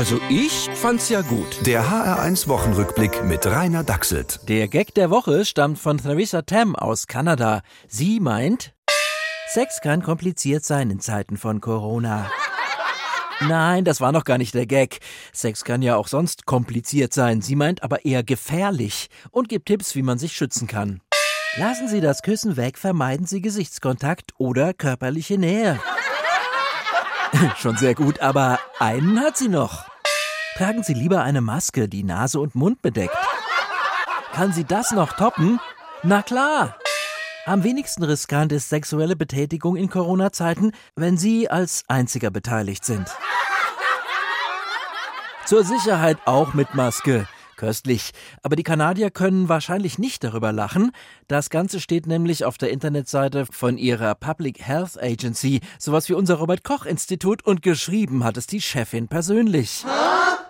Also ich fand's ja gut. Der HR1 Wochenrückblick mit Rainer Dachselt. Der Gag der Woche stammt von Theresa Tam aus Kanada. Sie meint, Sex kann kompliziert sein in Zeiten von Corona. Nein, das war noch gar nicht der Gag. Sex kann ja auch sonst kompliziert sein. Sie meint aber eher gefährlich und gibt Tipps, wie man sich schützen kann. Lassen Sie das Küssen weg, vermeiden Sie Gesichtskontakt oder körperliche Nähe. Schon sehr gut, aber einen hat sie noch. Tragen Sie lieber eine Maske, die Nase und Mund bedeckt. Kann sie das noch toppen? Na klar. Am wenigsten riskant ist sexuelle Betätigung in Corona-Zeiten, wenn Sie als einziger beteiligt sind. Zur Sicherheit auch mit Maske. Köstlich. Aber die Kanadier können wahrscheinlich nicht darüber lachen. Das Ganze steht nämlich auf der Internetseite von ihrer Public Health Agency, sowas wie unser Robert Koch Institut, und geschrieben hat es die Chefin persönlich.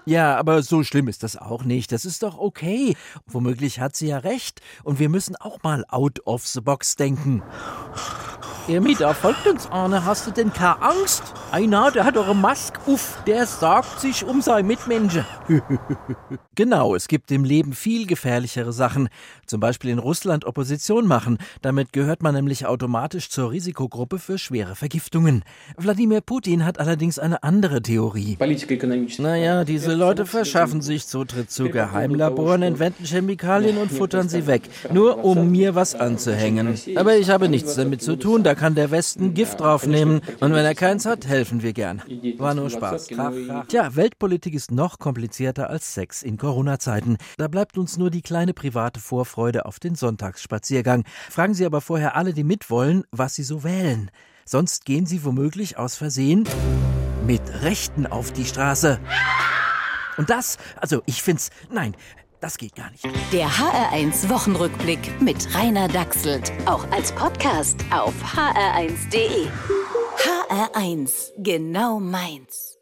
Ja, aber so schlimm ist das auch nicht. Das ist doch okay. Womöglich hat sie ja recht. Und wir müssen auch mal out of the box denken. Ermita, folgt uns, Arne. Hast du denn keine Angst? Einer, der hat eure Maske uff, der sorgt sich um seine Mitmenschen. genau, es gibt im Leben viel gefährlichere Sachen. Zum Beispiel in Russland Opposition machen. Damit gehört man nämlich automatisch zur Risikogruppe für schwere Vergiftungen. Wladimir Putin hat allerdings eine andere Theorie. Naja, diese Leute verschaffen sich Zutritt zu Geheimlaboren, entwenden Chemikalien und futtern sie weg. Nur um mir was anzuhängen. Aber ich habe nichts damit zu tun, da kann der Westen Gift draufnehmen. Und wenn er keins hat, helfen wir gern. War nur Spaß. Tja, Weltpolitik ist noch komplizierter als Sex in Corona-Zeiten. Da bleibt uns nur die kleine private Vorfreude auf den Sonntagsspaziergang. Fragen Sie aber vorher alle, die mitwollen, was sie so wählen. Sonst gehen Sie womöglich aus Versehen mit Rechten auf die Straße. Und das, also ich find's, nein, das geht gar nicht. Der HR1 Wochenrückblick mit Rainer Dachselt. Auch als Podcast auf hr1.de. HR1, genau meins.